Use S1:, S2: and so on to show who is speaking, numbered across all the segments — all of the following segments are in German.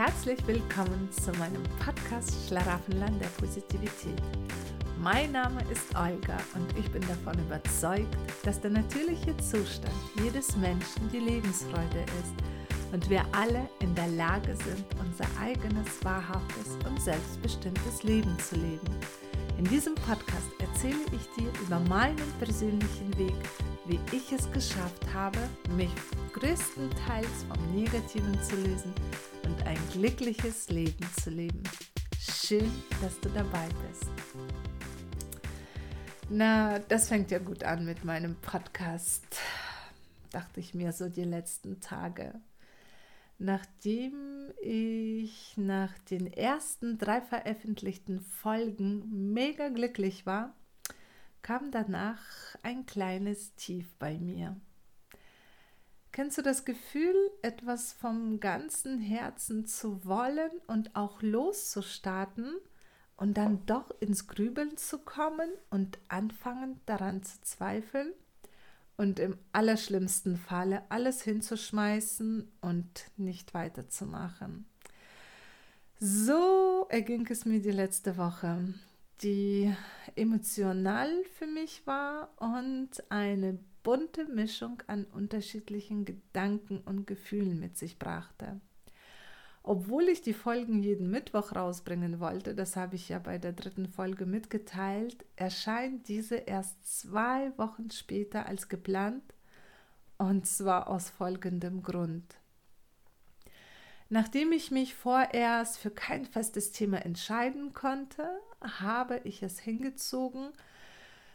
S1: herzlich willkommen zu meinem Podcast Schlaraffenland der Positivität. Mein Name ist Olga und ich bin davon überzeugt, dass der natürliche Zustand jedes Menschen die Lebensfreude ist und wir alle in der Lage sind, unser eigenes, wahrhaftes und selbstbestimmtes Leben zu leben. In diesem Podcast erzähle ich dir über meinen persönlichen Weg, wie ich es geschafft habe, mich größtenteils vom Negativen zu lösen und ein glückliches Leben zu leben. Schön, dass du dabei bist. Na, das fängt ja gut an mit meinem Podcast, dachte ich mir so die letzten Tage. Nachdem ich nach den ersten drei veröffentlichten Folgen mega glücklich war, kam danach ein kleines Tief bei mir. Kennst du das Gefühl, etwas vom ganzen Herzen zu wollen und auch loszustarten und dann doch ins Grübeln zu kommen und anfangen daran zu zweifeln und im allerschlimmsten Falle alles hinzuschmeißen und nicht weiterzumachen? So erging es mir die letzte Woche, die emotional für mich war und eine bunte Mischung an unterschiedlichen Gedanken und Gefühlen mit sich brachte. Obwohl ich die Folgen jeden Mittwoch rausbringen wollte, das habe ich ja bei der dritten Folge mitgeteilt, erscheint diese erst zwei Wochen später als geplant und zwar aus folgendem Grund. Nachdem ich mich vorerst für kein festes Thema entscheiden konnte, habe ich es hingezogen,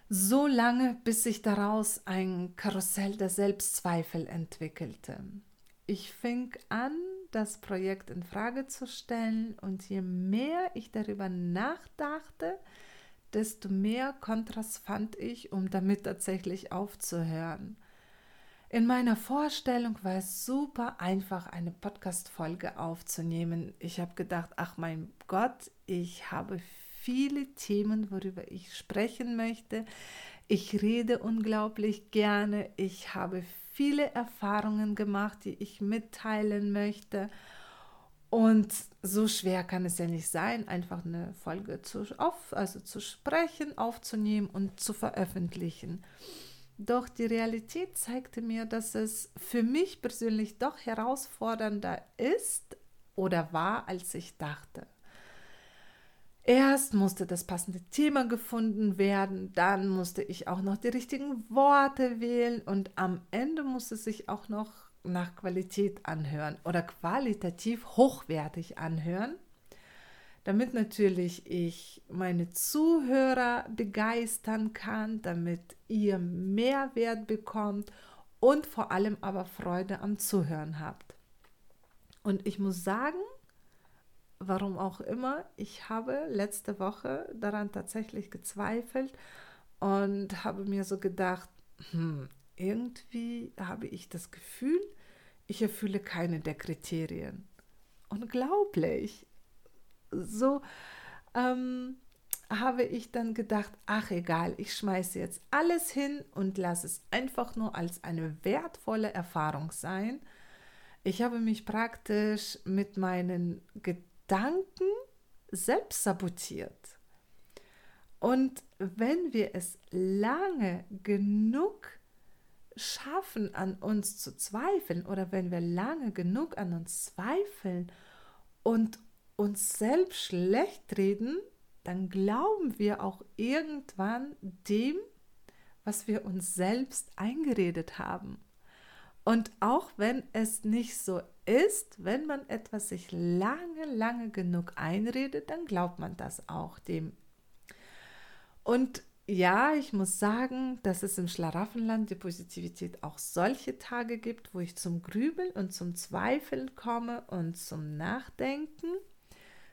S1: so lange, bis sich daraus ein Karussell der Selbstzweifel entwickelte. Ich fing an, das Projekt in Frage zu stellen und je mehr ich darüber nachdachte, desto mehr Kontrast fand ich, um damit tatsächlich aufzuhören. In meiner Vorstellung war es super einfach, eine Podcast-Folge aufzunehmen. Ich habe gedacht, ach mein Gott, ich habe viele Themen, worüber ich sprechen möchte. Ich rede unglaublich gerne. Ich habe viele Erfahrungen gemacht, die ich mitteilen möchte. Und so schwer kann es ja nicht sein, einfach eine Folge zu, auf, also zu sprechen, aufzunehmen und zu veröffentlichen. Doch die Realität zeigte mir, dass es für mich persönlich doch herausfordernder ist oder war, als ich dachte. Erst musste das passende Thema gefunden werden, dann musste ich auch noch die richtigen Worte wählen und am Ende musste sich auch noch nach Qualität anhören oder qualitativ hochwertig anhören, damit natürlich ich meine Zuhörer begeistern kann, damit ihr Mehrwert bekommt und vor allem aber Freude am Zuhören habt. Und ich muss sagen, warum auch immer, ich habe letzte Woche daran tatsächlich gezweifelt und habe mir so gedacht, hm, irgendwie habe ich das Gefühl, ich erfülle keine der Kriterien. Unglaublich. So ähm, habe ich dann gedacht, ach egal, ich schmeiße jetzt alles hin und lasse es einfach nur als eine wertvolle Erfahrung sein. Ich habe mich praktisch mit meinen Gedanken Gedanken selbst sabotiert. Und wenn wir es lange genug schaffen, an uns zu zweifeln, oder wenn wir lange genug an uns zweifeln und uns selbst schlecht reden, dann glauben wir auch irgendwann dem, was wir uns selbst eingeredet haben. Und auch wenn es nicht so ist, wenn man etwas sich lange, lange genug einredet, dann glaubt man das auch dem. Und ja, ich muss sagen, dass es im Schlaraffenland die Positivität auch solche Tage gibt, wo ich zum Grübeln und zum Zweifeln komme und zum Nachdenken.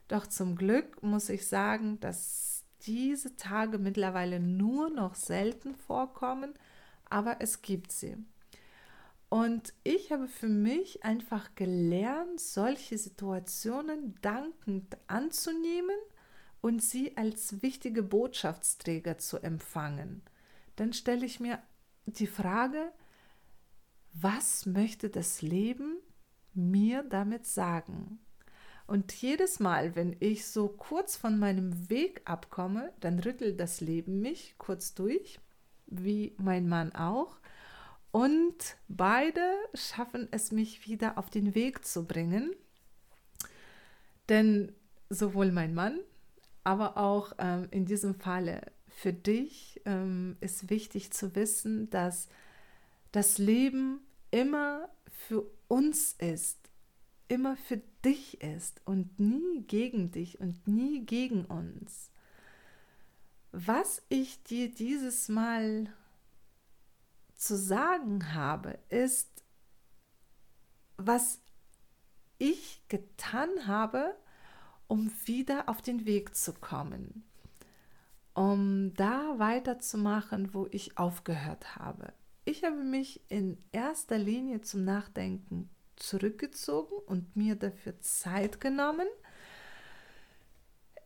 S1: Doch zum Glück muss ich sagen, dass diese Tage mittlerweile nur noch selten vorkommen, aber es gibt sie. Und ich habe für mich einfach gelernt, solche Situationen dankend anzunehmen und sie als wichtige Botschaftsträger zu empfangen. Dann stelle ich mir die Frage, was möchte das Leben mir damit sagen? Und jedes Mal, wenn ich so kurz von meinem Weg abkomme, dann rüttelt das Leben mich kurz durch, wie mein Mann auch. Und beide schaffen es, mich wieder auf den Weg zu bringen. Denn sowohl mein Mann, aber auch ähm, in diesem Falle für dich ähm, ist wichtig zu wissen, dass das Leben immer für uns ist, immer für dich ist und nie gegen dich und nie gegen uns. Was ich dir dieses Mal zu sagen habe, ist, was ich getan habe, um wieder auf den Weg zu kommen, um da weiterzumachen, wo ich aufgehört habe. Ich habe mich in erster Linie zum Nachdenken zurückgezogen und mir dafür Zeit genommen.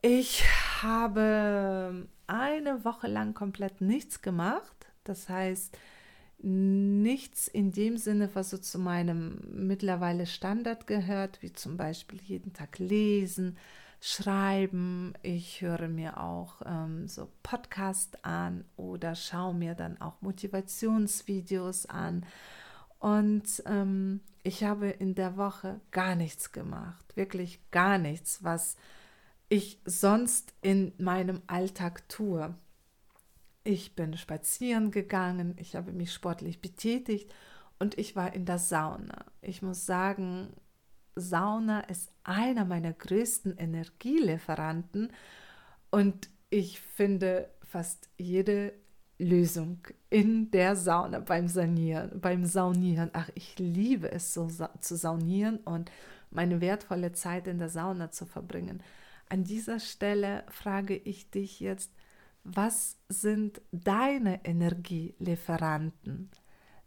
S1: Ich habe eine Woche lang komplett nichts gemacht. Das heißt, nichts in dem Sinne, was so zu meinem mittlerweile Standard gehört, wie zum Beispiel jeden Tag lesen, schreiben. Ich höre mir auch ähm, so Podcast an oder schaue mir dann auch Motivationsvideos an. Und ähm, ich habe in der Woche gar nichts gemacht, wirklich gar nichts, was ich sonst in meinem Alltag tue. Ich bin spazieren gegangen, ich habe mich sportlich betätigt und ich war in der Sauna. Ich muss sagen, Sauna ist einer meiner größten Energielieferanten und ich finde fast jede Lösung in der Sauna beim Sanieren, beim Saunieren. Ach, ich liebe es so zu saunieren und meine wertvolle Zeit in der Sauna zu verbringen. An dieser Stelle frage ich dich jetzt, was sind deine Energielieferanten?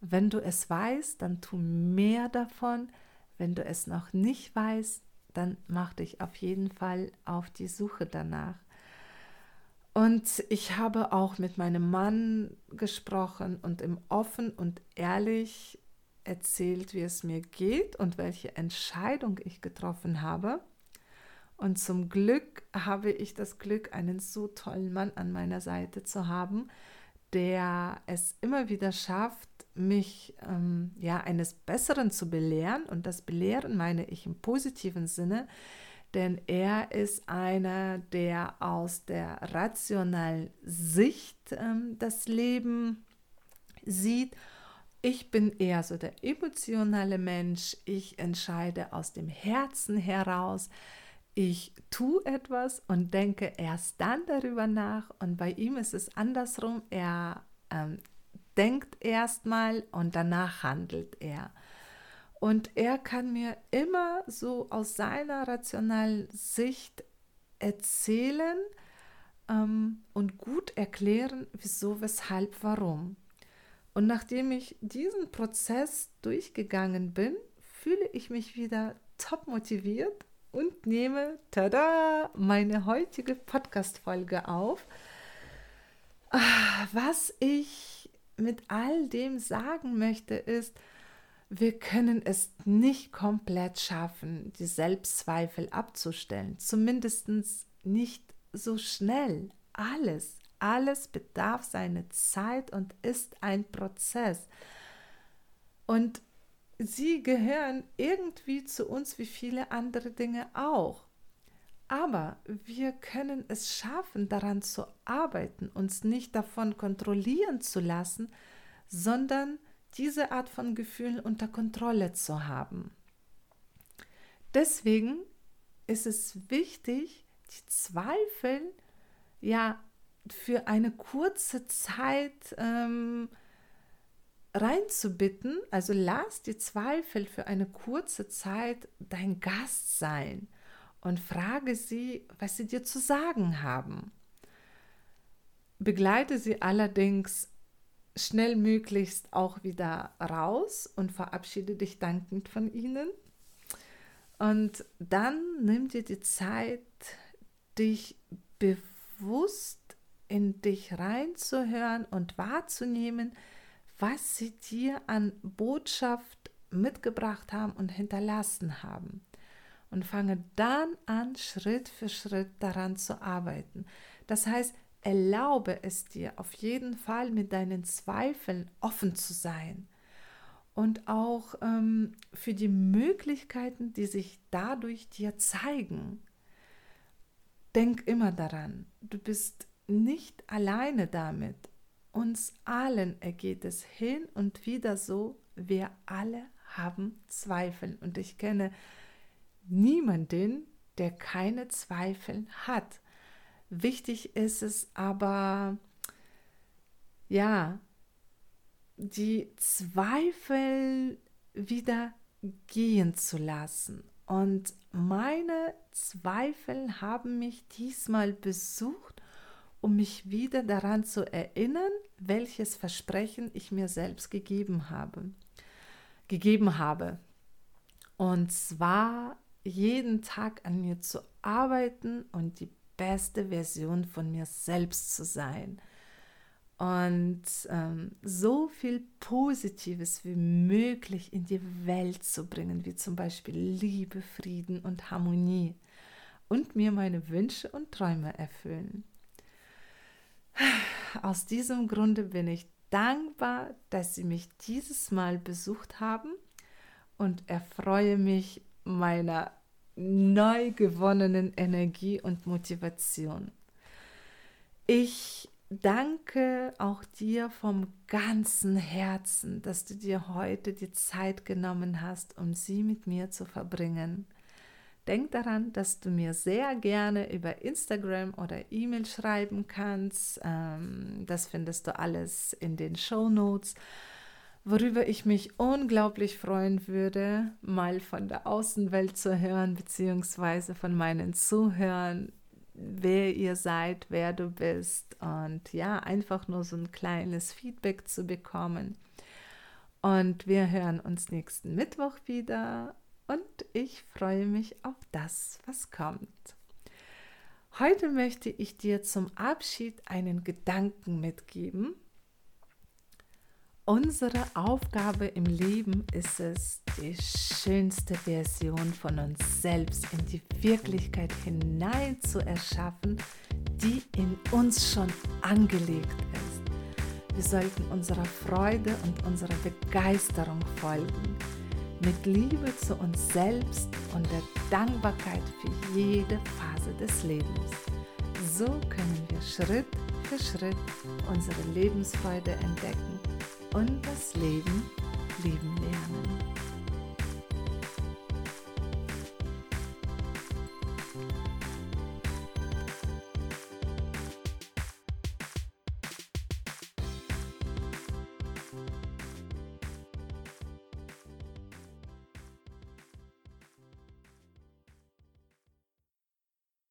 S1: Wenn du es weißt, dann tu mehr davon. Wenn du es noch nicht weißt, dann mach dich auf jeden Fall auf die Suche danach. Und ich habe auch mit meinem Mann gesprochen und ihm offen und ehrlich erzählt, wie es mir geht und welche Entscheidung ich getroffen habe. Und zum Glück habe ich das Glück, einen so tollen Mann an meiner Seite zu haben, der es immer wieder schafft, mich ähm, ja eines Besseren zu belehren. Und das Belehren meine ich im positiven Sinne, denn er ist einer, der aus der rationalen Sicht ähm, das Leben sieht. Ich bin eher so der emotionale Mensch. Ich entscheide aus dem Herzen heraus ich tue etwas und denke erst dann darüber nach. Und bei ihm ist es andersrum. Er ähm, denkt erstmal und danach handelt er. Und er kann mir immer so aus seiner rationalen Sicht erzählen ähm, und gut erklären, wieso, weshalb, warum. Und nachdem ich diesen Prozess durchgegangen bin, fühle ich mich wieder top motiviert und nehme, tada, meine heutige Podcast-Folge auf. Ah, was ich mit all dem sagen möchte, ist, wir können es nicht komplett schaffen, die Selbstzweifel abzustellen. Zumindest nicht so schnell. Alles, alles bedarf seine Zeit und ist ein Prozess. Und sie gehören irgendwie zu uns wie viele andere Dinge auch. Aber wir können es schaffen, daran zu arbeiten, uns nicht davon kontrollieren zu lassen, sondern diese Art von Gefühlen unter Kontrolle zu haben. Deswegen ist es wichtig, die Zweifel ja für eine kurze Zeit ähm, reinzubitten, also lass die Zweifel für eine kurze Zeit dein Gast sein und frage sie, was sie dir zu sagen haben. Begleite sie allerdings schnellmöglichst auch wieder raus und verabschiede dich dankend von ihnen. Und dann nimm dir die Zeit, dich bewusst in dich reinzuhören und wahrzunehmen, was sie dir an Botschaft mitgebracht haben und hinterlassen haben. und fange dann an, Schritt für Schritt daran zu arbeiten. Das heißt, erlaube es dir auf jeden Fall mit deinen Zweifeln offen zu sein und auch ähm, für die Möglichkeiten, die sich dadurch dir zeigen. Denk immer daran, du bist nicht alleine damit. Uns allen ergeht es hin und wieder so, wir alle haben Zweifel. Und ich kenne niemanden, der keine Zweifel hat. Wichtig ist es aber, ja, die Zweifel wieder gehen zu lassen. Und meine Zweifel haben mich diesmal besucht, um mich wieder daran zu erinnern, welches Versprechen ich mir selbst gegeben habe. Gegeben habe. Und zwar jeden Tag an mir zu arbeiten und die beste Version von mir selbst zu sein. Und ähm, so viel Positives wie möglich in die Welt zu bringen, wie zum Beispiel Liebe, Frieden und Harmonie. Und mir meine Wünsche und Träume erfüllen. Aus diesem Grunde bin ich dankbar, dass Sie mich dieses Mal besucht haben und erfreue mich meiner neu gewonnenen Energie und Motivation. Ich danke auch dir vom ganzen Herzen, dass du dir heute die Zeit genommen hast, um sie mit mir zu verbringen. Denk daran, dass du mir sehr gerne über Instagram oder E-Mail schreiben kannst. Ähm, das findest du alles in den Show Notes. Worüber ich mich unglaublich freuen würde, mal von der Außenwelt zu hören, beziehungsweise von meinen Zuhörern, wer ihr seid, wer du bist und ja, einfach nur so ein kleines Feedback zu bekommen. Und wir hören uns nächsten Mittwoch wieder und ich freue mich auf das, was kommt. Heute möchte ich dir zum Abschied einen Gedanken mitgeben. Unsere Aufgabe im Leben ist es, die schönste Version von uns selbst in die Wirklichkeit hinein zu erschaffen, die in uns schon angelegt ist. Wir sollten unserer Freude und unserer Begeisterung folgen mit Liebe zu uns selbst und der Dankbarkeit für jede Phase des Lebens. So können wir Schritt für Schritt unsere Lebensfreude entdecken und das Leben lieben lernen.